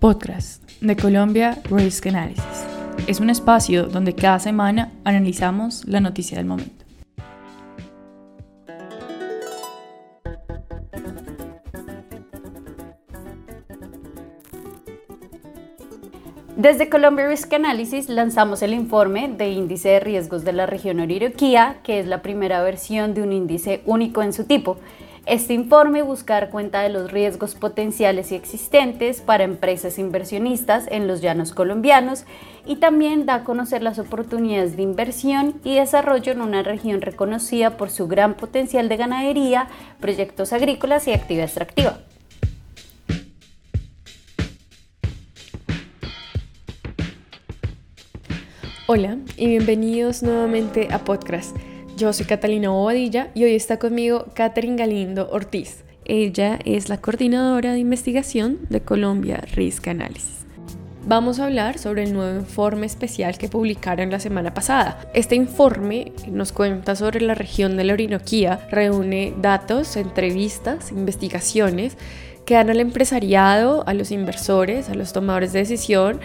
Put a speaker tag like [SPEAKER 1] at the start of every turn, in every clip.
[SPEAKER 1] Podcast de Colombia Risk Analysis. Es un espacio donde cada semana analizamos la noticia del momento.
[SPEAKER 2] Desde Colombia Risk Analysis lanzamos el informe de índice de riesgos de la región Oriroquía, que es la primera versión de un índice único en su tipo. Este informe busca dar cuenta de los riesgos potenciales y existentes para empresas inversionistas en los llanos colombianos y también da a conocer las oportunidades de inversión y desarrollo en una región reconocida por su gran potencial de ganadería, proyectos agrícolas y actividad extractiva.
[SPEAKER 3] Hola y bienvenidos nuevamente a Podcast. Yo soy Catalina Bobadilla y hoy está conmigo Catherine Galindo Ortiz. Ella es la coordinadora de investigación de Colombia Risk Analysis. Vamos a hablar sobre el nuevo informe especial que publicaron la semana pasada. Este informe nos cuenta sobre la región de la Orinoquía, reúne datos, entrevistas, investigaciones que dan al empresariado, a los inversores, a los tomadores de decisión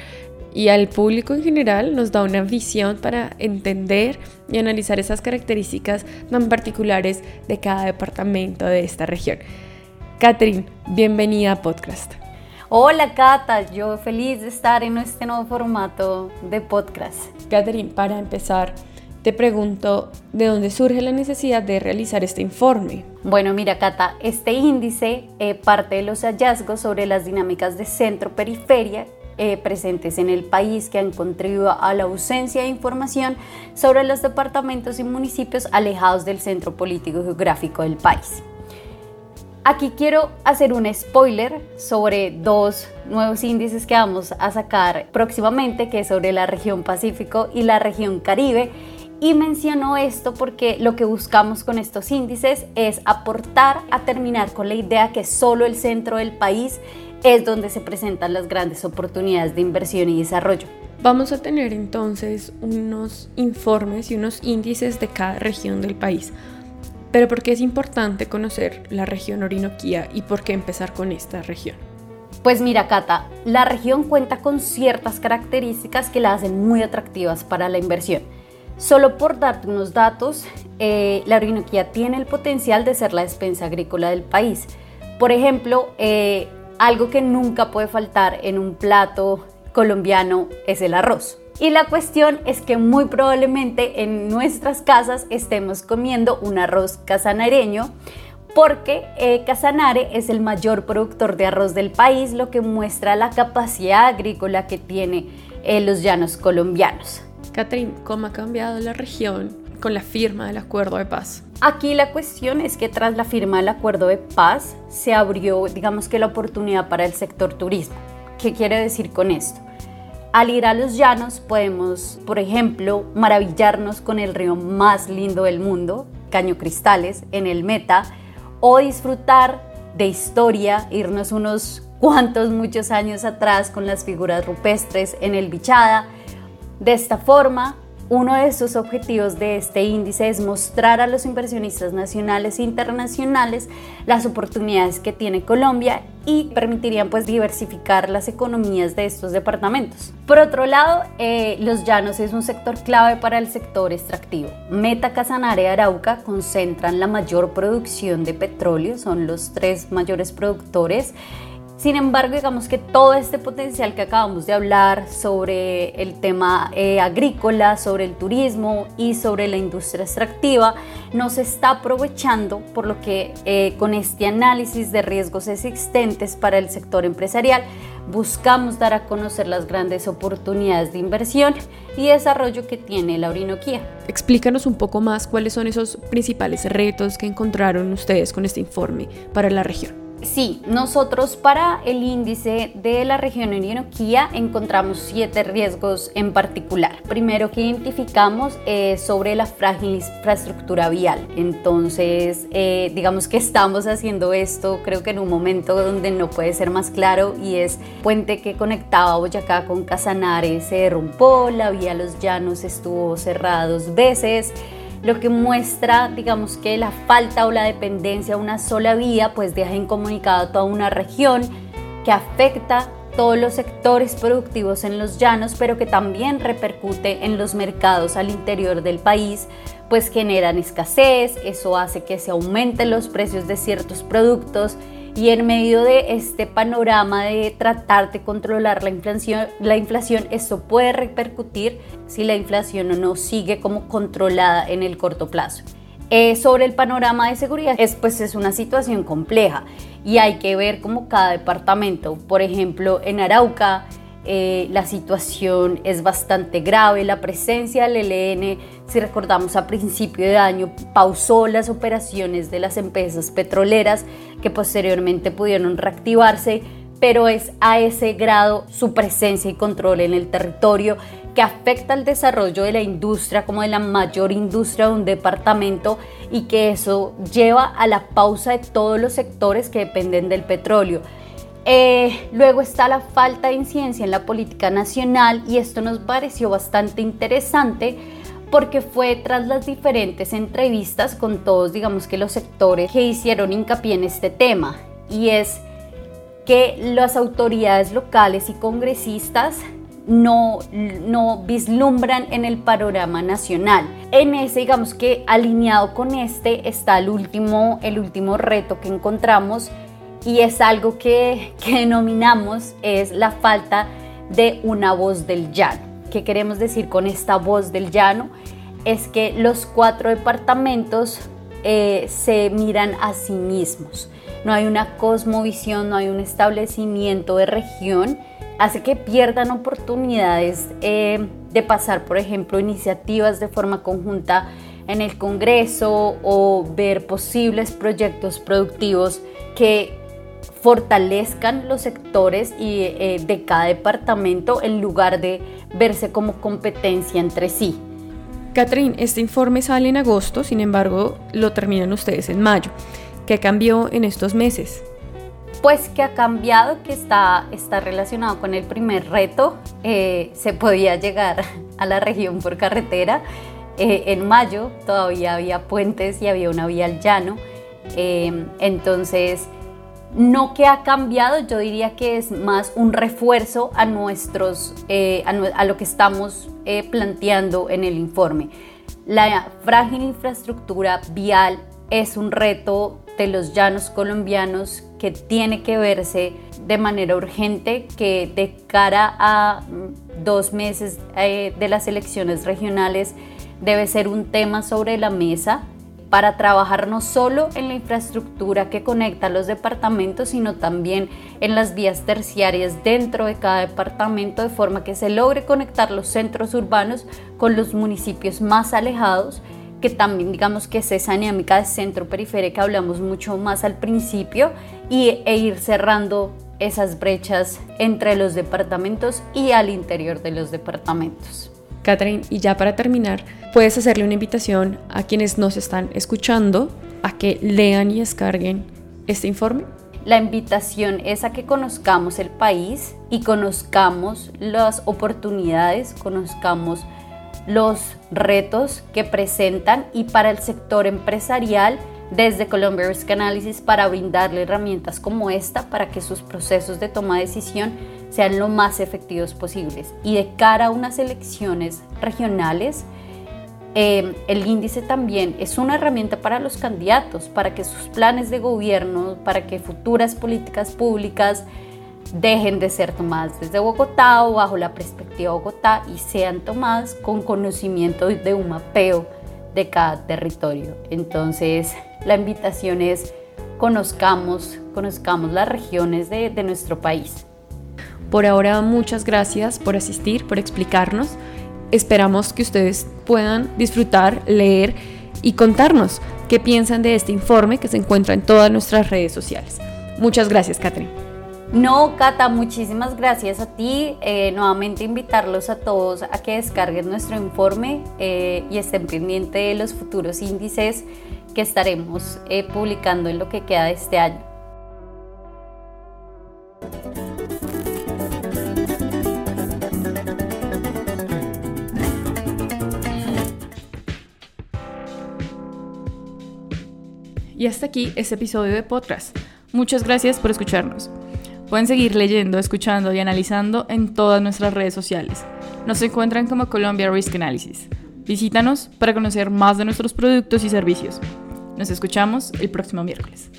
[SPEAKER 3] y al público en general nos da una visión para entender y analizar esas características tan particulares de cada departamento de esta región. Catherine, bienvenida a Podcast.
[SPEAKER 2] Hola Cata, yo feliz de estar en este nuevo formato de podcast.
[SPEAKER 3] Catherine, para empezar, te pregunto, ¿de dónde surge la necesidad de realizar este informe?
[SPEAKER 2] Bueno, mira, Cata, este índice eh, parte de los hallazgos sobre las dinámicas de centro-periferia eh, presentes en el país que han contribuido a la ausencia de información sobre los departamentos y municipios alejados del centro político geográfico del país. Aquí quiero hacer un spoiler sobre dos nuevos índices que vamos a sacar próximamente, que es sobre la región Pacífico y la región Caribe. Y menciono esto porque lo que buscamos con estos índices es aportar a terminar con la idea que solo el centro del país es donde se presentan las grandes oportunidades de inversión y desarrollo.
[SPEAKER 3] Vamos a tener entonces unos informes y unos índices de cada región del país. Pero ¿por qué es importante conocer la región Orinoquía y por qué empezar con esta región?
[SPEAKER 2] Pues mira, Cata, la región cuenta con ciertas características que la hacen muy atractivas para la inversión. Solo por darte unos datos, eh, la Orinoquía tiene el potencial de ser la despensa agrícola del país. Por ejemplo, eh, algo que nunca puede faltar en un plato colombiano es el arroz. Y la cuestión es que muy probablemente en nuestras casas estemos comiendo un arroz casanareño porque eh, Casanare es el mayor productor de arroz del país, lo que muestra la capacidad agrícola que tiene eh, los llanos colombianos.
[SPEAKER 3] Catherine, ¿cómo ha cambiado la región con la firma del acuerdo de paz?
[SPEAKER 2] Aquí la cuestión es que tras la firma del acuerdo de paz se abrió, digamos que la oportunidad para el sector turismo. ¿Qué quiere decir con esto? Al ir a los llanos podemos, por ejemplo, maravillarnos con el río más lindo del mundo, Caño Cristales, en el Meta, o disfrutar de historia, irnos unos cuantos, muchos años atrás con las figuras rupestres en el Bichada. De esta forma uno de sus objetivos de este índice es mostrar a los inversionistas nacionales e internacionales las oportunidades que tiene Colombia y permitirían pues diversificar las economías de estos departamentos. Por otro lado, eh, los llanos es un sector clave para el sector extractivo. Meta, Casanare y Arauca concentran la mayor producción de petróleo, son los tres mayores productores sin embargo, digamos que todo este potencial que acabamos de hablar sobre el tema eh, agrícola, sobre el turismo y sobre la industria extractiva, no se está aprovechando, por lo que eh, con este análisis de riesgos existentes para el sector empresarial, buscamos dar a conocer las grandes oportunidades de inversión y desarrollo que tiene la Orinoquía.
[SPEAKER 3] Explícanos un poco más cuáles son esos principales retos que encontraron ustedes con este informe para la región.
[SPEAKER 2] Sí, nosotros para el índice de la región Orinoquía encontramos siete riesgos en particular. Primero que identificamos es sobre la frágil infraestructura vial. Entonces, eh, digamos que estamos haciendo esto creo que en un momento donde no puede ser más claro y es puente que conectaba Boyacá con Casanare se derrumbó, la vía Los Llanos estuvo cerrada dos veces lo que muestra, digamos que la falta o la dependencia a una sola vía, pues deja incomunicado a toda una región que afecta todos los sectores productivos en los llanos, pero que también repercute en los mercados al interior del país, pues generan escasez, eso hace que se aumenten los precios de ciertos productos y en medio de este panorama de tratar de controlar la inflación, la inflación, esto puede repercutir si la inflación no sigue como controlada en el corto plazo. Eh, sobre el panorama de seguridad, es, pues es una situación compleja y hay que ver como cada departamento, por ejemplo, en Arauca, eh, la situación es bastante grave, la presencia del ELN, si recordamos a principio de año, pausó las operaciones de las empresas petroleras que posteriormente pudieron reactivarse, pero es a ese grado su presencia y control en el territorio que afecta al desarrollo de la industria como de la mayor industria de un departamento y que eso lleva a la pausa de todos los sectores que dependen del petróleo. Eh, luego está la falta de incidencia en la política nacional y esto nos pareció bastante interesante porque fue tras las diferentes entrevistas con todos, digamos que los sectores que hicieron hincapié en este tema y es que las autoridades locales y congresistas no, no vislumbran en el panorama nacional. En ese, digamos que alineado con este, está el último, el último reto que encontramos y es algo que, denominamos es la falta de una voz del llano. ¿Qué queremos decir con esta voz del llano? Es que los cuatro departamentos eh, se miran a sí mismos. No hay una cosmovisión, no hay un establecimiento de región. Hace que pierdan oportunidades eh, de pasar, por ejemplo, iniciativas de forma conjunta en el Congreso o ver posibles proyectos productivos que fortalezcan los sectores y, eh, de cada departamento en lugar de verse como competencia entre sí.
[SPEAKER 3] Catherine, este informe sale en agosto, sin embargo lo terminan ustedes en mayo. ¿Qué cambió en estos meses?
[SPEAKER 2] Pues que ha cambiado, que está, está relacionado con el primer reto. Eh, se podía llegar a la región por carretera. Eh, en mayo todavía había puentes y había una vía al llano. entonces, no que ha cambiado, yo diría que es más un refuerzo a, nuestros, eh, a, lo que estamos eh, planteando en el informe. La frágil infraestructura vial es un reto de los llanos colombianos que tiene que verse de manera urgente, que de cara a mm, dos meses eh, de las elecciones regionales debe ser un tema sobre la mesa para trabajar no solo en la infraestructura que conecta los departamentos, sino también en las vías terciarias dentro de cada departamento, de forma que se logre conectar los centros urbanos con los municipios más alejados que también digamos que es esa dinámica de centro periférica hablamos mucho más al principio y, e ir cerrando esas brechas entre los departamentos y al interior de los departamentos.
[SPEAKER 3] Catherine, y ya para terminar, puedes hacerle una invitación a quienes nos están escuchando a que lean y descarguen este informe.
[SPEAKER 2] La invitación es a que conozcamos el país y conozcamos las oportunidades, conozcamos los retos que presentan y para el sector empresarial desde Colombia Risk Analysis para brindarle herramientas como esta para que sus procesos de toma de decisión sean lo más efectivos posibles. Y de cara a unas elecciones regionales, em, el índice también es una herramienta para los candidatos, para que sus planes de gobierno, para que futuras políticas públicas dejen de ser tomadas desde Bogotá o bajo la perspectiva de Bogotá y sean tomadas con conocimiento de un mapeo de cada territorio. Entonces, la invitación es conozcamos, conozcamos las regiones de, nuestro país.
[SPEAKER 3] Por ahora, muchas gracias por asistir, por explicarnos. Esperamos que ustedes puedan disfrutar, leer y contarnos qué piensan de este informe que se encuentra en todas nuestras redes sociales. Muchas gracias, Catherine.
[SPEAKER 2] No, Cata, muchísimas gracias a ti. Eh, nuevamente invitarlos a todos a que descarguen nuestro informe eh, y estén pendientes de los futuros índices que estaremos eh, publicando en lo que queda de este año.
[SPEAKER 3] Y hasta aquí este episodio de podcast. Muchas gracias por escucharnos. Pueden seguir leyendo, escuchando y analizando en todas nuestras redes sociales. Nos encuentran como Colombia Risk Analysis. Visítanos para conocer más de nuestros productos y servicios. Nos escuchamos el próximo miércoles.